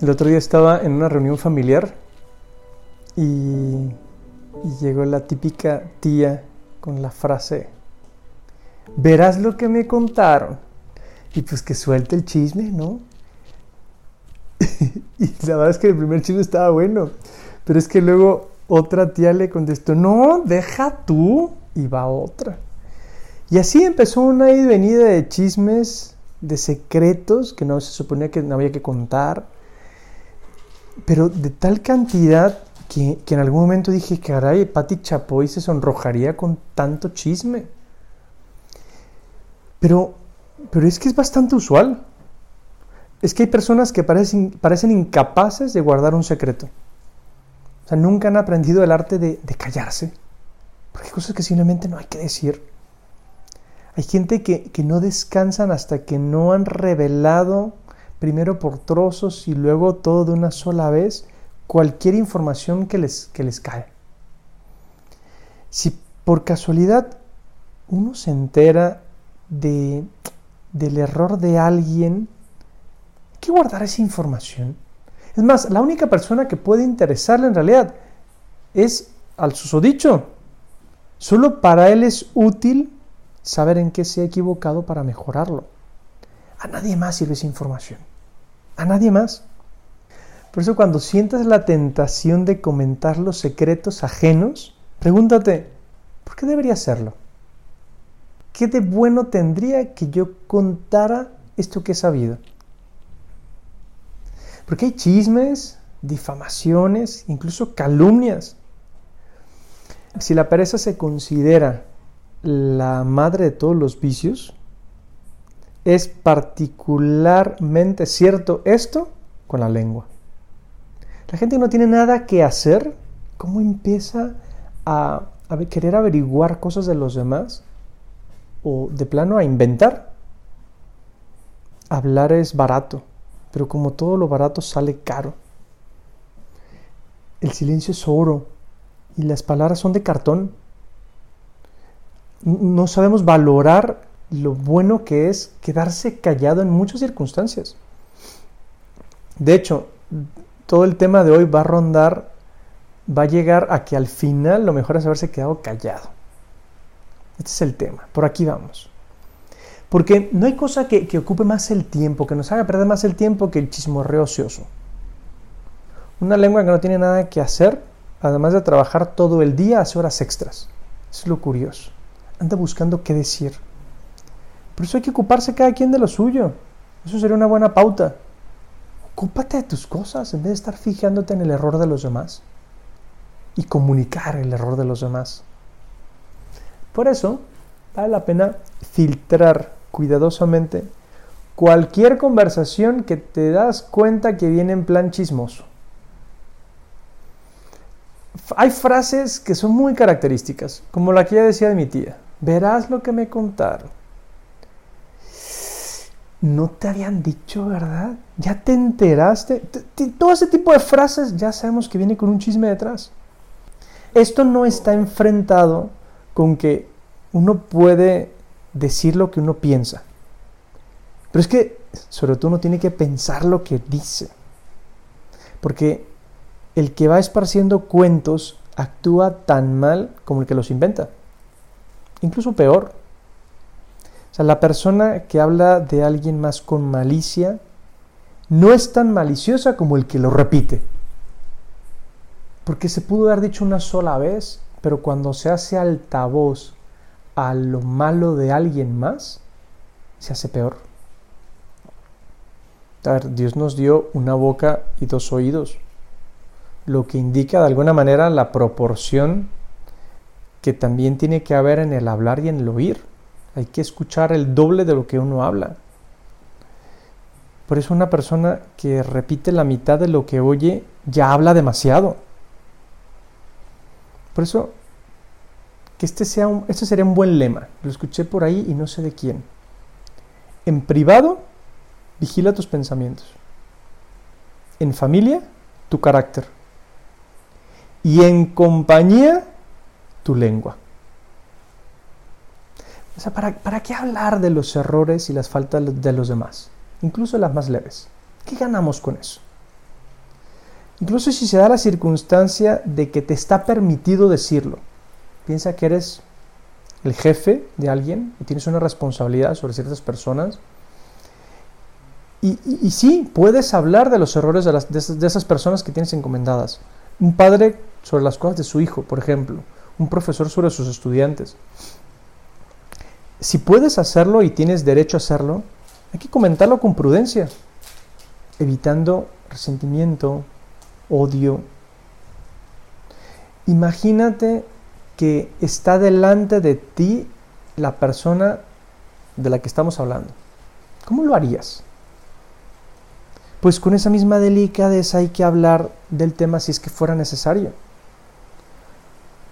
El otro día estaba en una reunión familiar y, llegó la típica tía con la frase, verás lo que me contaron. Y pues que suelte el chisme, ¿no? y la verdad es que el primer chisme estaba bueno. Pero es que luego otra tía le contestó, no, deja tú. Y va otra. Y así empezó una ida y venida de chismes, de secretos que no se suponía que no había que contar. Pero de tal cantidad que, que en algún momento dije, caray, Pati Chapoy se sonrojaría con tanto chisme. Pero, pero es que es bastante usual. Es que hay personas que parecen, parecen incapaces de guardar un secreto. O sea, nunca han aprendido el arte de, de callarse. Porque hay cosas que simplemente no hay que decir. Hay gente que, que, no descansan hasta que no han revelado, primero por trozos y luego todo de una sola vez, cualquier información que les, que les cae. Si por casualidad uno se entera de, del error de alguien, hay que guardar esa información. Es más, la única persona que puede interesarle en realidad es al susodicho. Solo para él es útil saber en qué se ha equivocado para mejorarlo. A nadie más sirve esa información. A nadie más. Por eso cuando sientas la tentación de comentar los secretos ajenos, pregúntate, ¿por qué debería hacerlo? ¿Qué de bueno tendría que yo contara esto que he sabido? Porque hay chismes, difamaciones, incluso calumnias. Si la pereza se considera la madre de todos los vicios, es particularmente cierto esto con la lengua. La gente no tiene nada que hacer, ¿cómo empieza a, a querer averiguar cosas de los demás? o de plano a inventar. Hablar es barato, pero como todo lo barato sale caro. El silencio es oro y las palabras son de cartón. No sabemos valorar lo bueno que es quedarse callado en muchas circunstancias. De hecho, todo el tema de hoy va a rondar, va a llegar a que al final lo mejor es haberse quedado callado. Este es el tema, por aquí vamos. Porque no hay cosa que, ocupe más el tiempo, que nos haga perder más el tiempo que el chismorreo ocioso. Una lengua que no tiene nada que hacer, además de trabajar todo el día, hace horas extras. Es lo curioso. Anda buscando qué decir. Por eso hay que ocuparse cada quien de lo suyo. Eso sería una buena pauta. Ocúpate de tus cosas en vez de estar fijándote en el error de los demás. Y comunicar el error de los demás. Por eso, vale la pena filtrar cuidadosamente cualquier conversación que te das cuenta que viene en plan chismoso. Hay frases que son muy características, como la que ya decía de mi tía. Verás lo que me contaron. No te habían dicho, ¿verdad? Ya te enteraste. Todo ese tipo de frases ya sabemos que viene con un chisme detrás. Esto no está enfrentado con que uno puede decir lo que uno piensa. Pero es que sobre todo uno tiene que pensar lo que dice. Porque el que va esparciendo cuentos actúa tan mal como el que los inventa. Incluso peor. La persona que habla de alguien más con malicia no es tan maliciosa como el que lo repite. Porque se pudo haber dicho una sola vez pero cuando se hace altavoz a lo malo de alguien más, se hace peor. Dios nos dio una boca y dos oídos, lo que indica de alguna manera la proporción que también tiene que haber en el hablar y en el oír. Hay que escuchar el doble de lo que uno habla. Por eso una persona que repite la mitad de lo que oye ya habla demasiado. Por eso, que este, sea un, este sería un buen lema. Lo escuché por ahí y no sé de quién. En privado, vigila tus pensamientos. En familia, tu carácter. Y en compañía, tu lengua. O sea, ¿para, ¿para qué hablar de los errores y las faltas de los demás? Incluso las más leves. ¿Qué ganamos con eso? Incluso si se da la circunstancia de que te está permitido decirlo. Piensa que eres el jefe de alguien y tienes una responsabilidad sobre ciertas personas. Y, sí, puedes hablar de los errores de esas personas que tienes encomendadas. Un padre sobre las cosas de su hijo, por ejemplo. Un profesor sobre sus estudiantes. Si puedes hacerlo y tienes derecho a hacerlo, hay que comentarlo con prudencia, evitando resentimiento, odio. Imagínate que está delante de ti la persona de la que estamos hablando. ¿Cómo lo harías? Pues con esa misma delicadeza hay que hablar del tema si es que fuera necesario.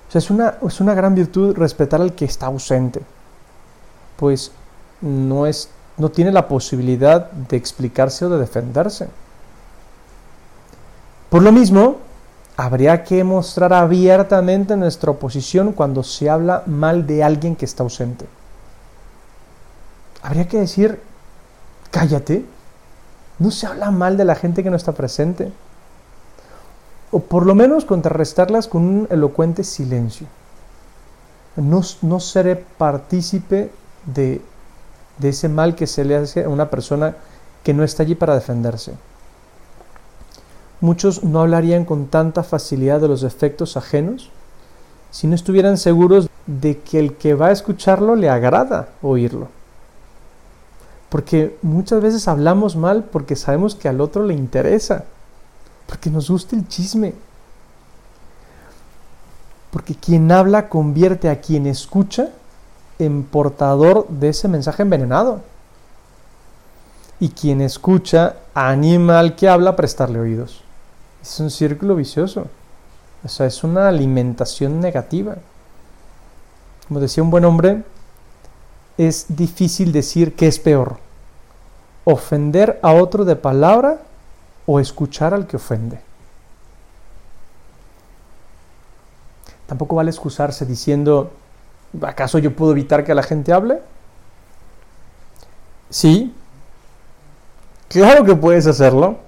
O sea, es una, es una gran virtud respetar al que está ausente, pues no, es, no tiene la posibilidad de explicarse o de defenderse. Por lo mismo, habría que mostrar abiertamente nuestra oposición cuando se habla mal de alguien que está ausente. Habría que decir, cállate, no se habla mal de la gente que no está presente. O por lo menos contrarrestarlas con un elocuente silencio. No, no seré partícipe de, de ese mal que se le hace a una persona que no está allí para defenderse. Muchos no hablarían con tanta facilidad de los defectos ajenos si no estuvieran seguros de que el que va a escucharlo le agrada oírlo. Porque muchas veces hablamos mal porque sabemos que al otro le interesa, porque nos gusta el chisme. Porque quien habla convierte a quien escucha en portador de ese mensaje envenenado. Y quien escucha anima al que habla a prestarle oídos. Es un círculo vicioso. O sea, es una alimentación negativa. Como decía un buen hombre, es difícil decir qué es peor. Ofender a otro de palabra o escuchar al que ofende. Tampoco vale excusarse diciendo, ¿acaso yo puedo evitar que la gente hable? Sí, claro que puedes hacerlo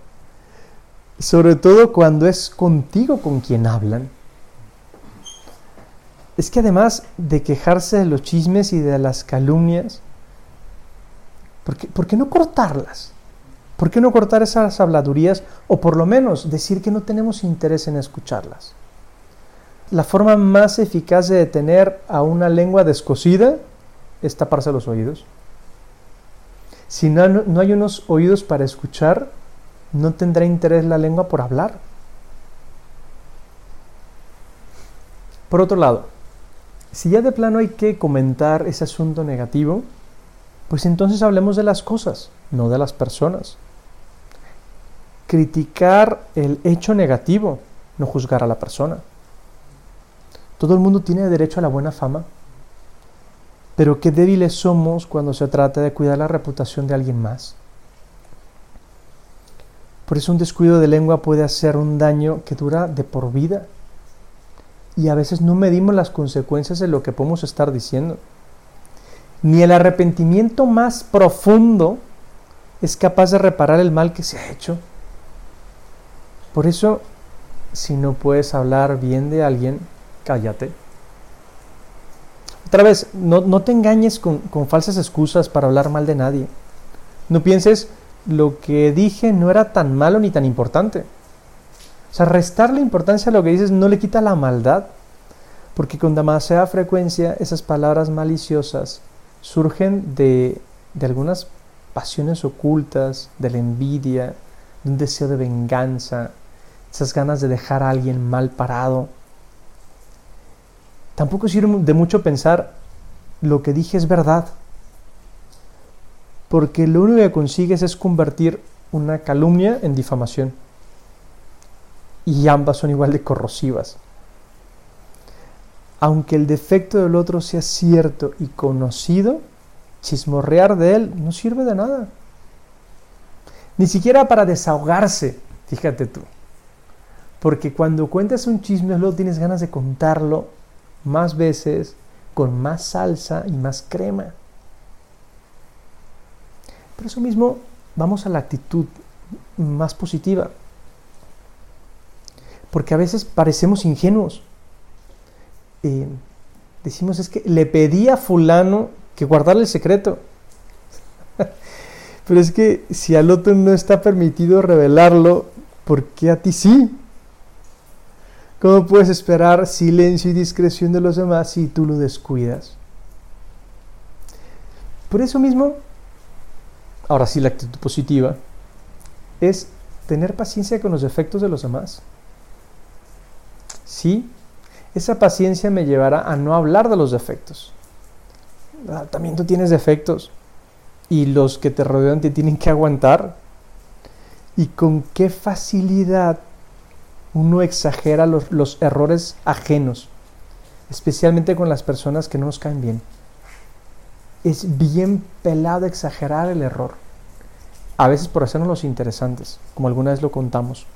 sobre todo cuando es contigo con quien hablan. Es que además de quejarse de los chismes y de las calumnias, ¿por qué, no cortarlas? ¿Por qué no cortar esas habladurías o por lo menos decir que no tenemos interés en escucharlas? La forma más eficaz de detener a una lengua descosida es taparse los oídos. Si no, no hay unos oídos para escuchar, no tendrá interés la lengua por hablar. Por otro lado, si ya de plano hay que comentar ese asunto negativo, pues entonces hablemos de las cosas, no de las personas. Criticar el hecho negativo, no juzgar a la persona. Todo el mundo tiene derecho a la buena fama, pero qué débiles somos cuando se trata de cuidar la reputación de alguien más. Por eso un descuido de lengua puede hacer un daño que dura de por vida. Y a veces no medimos las consecuencias de lo que podemos estar diciendo. Ni el arrepentimiento más profundo es capaz de reparar el mal que se ha hecho. Por eso, si no puedes hablar bien de alguien, cállate. Otra vez, no, no te engañes con, con falsas excusas para hablar mal de nadie. No pienses, lo que dije no era tan malo ni tan importante. O sea, restarle importancia a lo que dices no le quita la maldad, porque con demasiada frecuencia esas palabras maliciosas surgen de, de algunas pasiones ocultas, de la envidia, de un deseo de venganza, esas ganas de dejar a alguien mal parado. Tampoco sirve de mucho pensar lo que dije es verdad porque lo único que consigues es convertir una calumnia en difamación. Y ambas son igual de corrosivas. Aunque el defecto del otro sea cierto y conocido, chismorrear de él no sirve de nada. Ni siquiera para desahogarse, fíjate tú. Porque cuando cuentas un chisme, luego tienes ganas de contarlo más veces, con más salsa y más crema. Por eso mismo vamos a la actitud más positiva. porque a veces parecemos ingenuos. Eh, decimos es que le pedí a fulano que guardara el secreto. Pero es que si al otro no está permitido revelarlo, ¿por qué a ti sí? ¿Cómo puedes esperar silencio y discreción de los demás si tú lo descuidas? Por eso mismo, ahora sí la actitud positiva, es tener paciencia con los defectos de los demás. Sí, esa paciencia me llevará a no hablar de los defectos. Ah, también tú tienes defectos y los que te rodean te tienen que aguantar. Y con qué facilidad uno exagera los, errores ajenos, especialmente con las personas que no nos caen bien. Es bien pelado exagerar el error, a veces por hacernos los interesantes, como alguna vez lo contamos.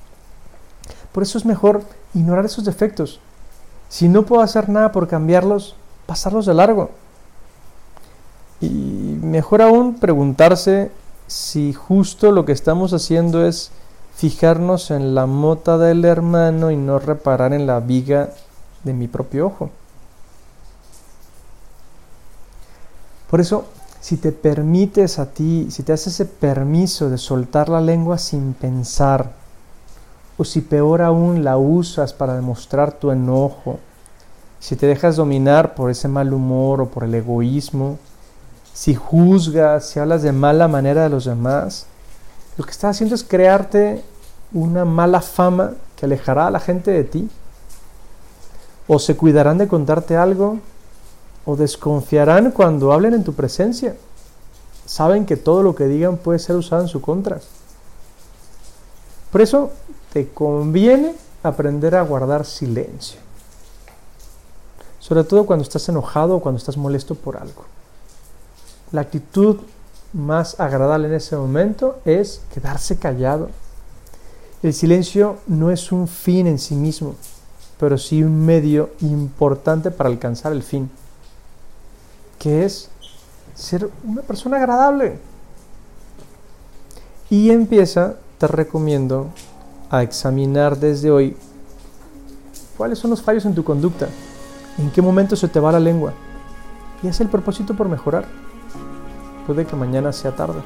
Por eso es mejor ignorar esos defectos. Si no puedo hacer nada por cambiarlos, pasarlos de largo. Y mejor aún preguntarse si justo lo que estamos haciendo es fijarnos en la mota del hermano y no reparar en la viga de mi propio ojo. Por eso, si te permites a ti, si te haces ese permiso de soltar la lengua sin pensar, o si peor aún la usas para demostrar tu enojo, si te dejas dominar por ese mal humor o por el egoísmo, si juzgas, si hablas de mala manera de los demás, lo que estás haciendo es crearte una mala fama que alejará a la gente de ti. O se cuidarán de contarte algo, o desconfiarán cuando hablen en tu presencia. Saben que todo lo que digan puede ser usado en su contra. Por eso te conviene aprender a guardar silencio. Sobre todo cuando estás enojado o cuando estás molesto por algo. La actitud más agradable en ese momento es quedarse callado. El silencio no es un fin en sí mismo, pero sí un medio importante para alcanzar el fin, que es ser una persona agradable. Y empieza, te recomiendo, a examinar desde hoy cuáles son los fallos en tu conducta, en qué momento se te va la lengua, y es el propósito por mejorar puede que mañana sea tarde.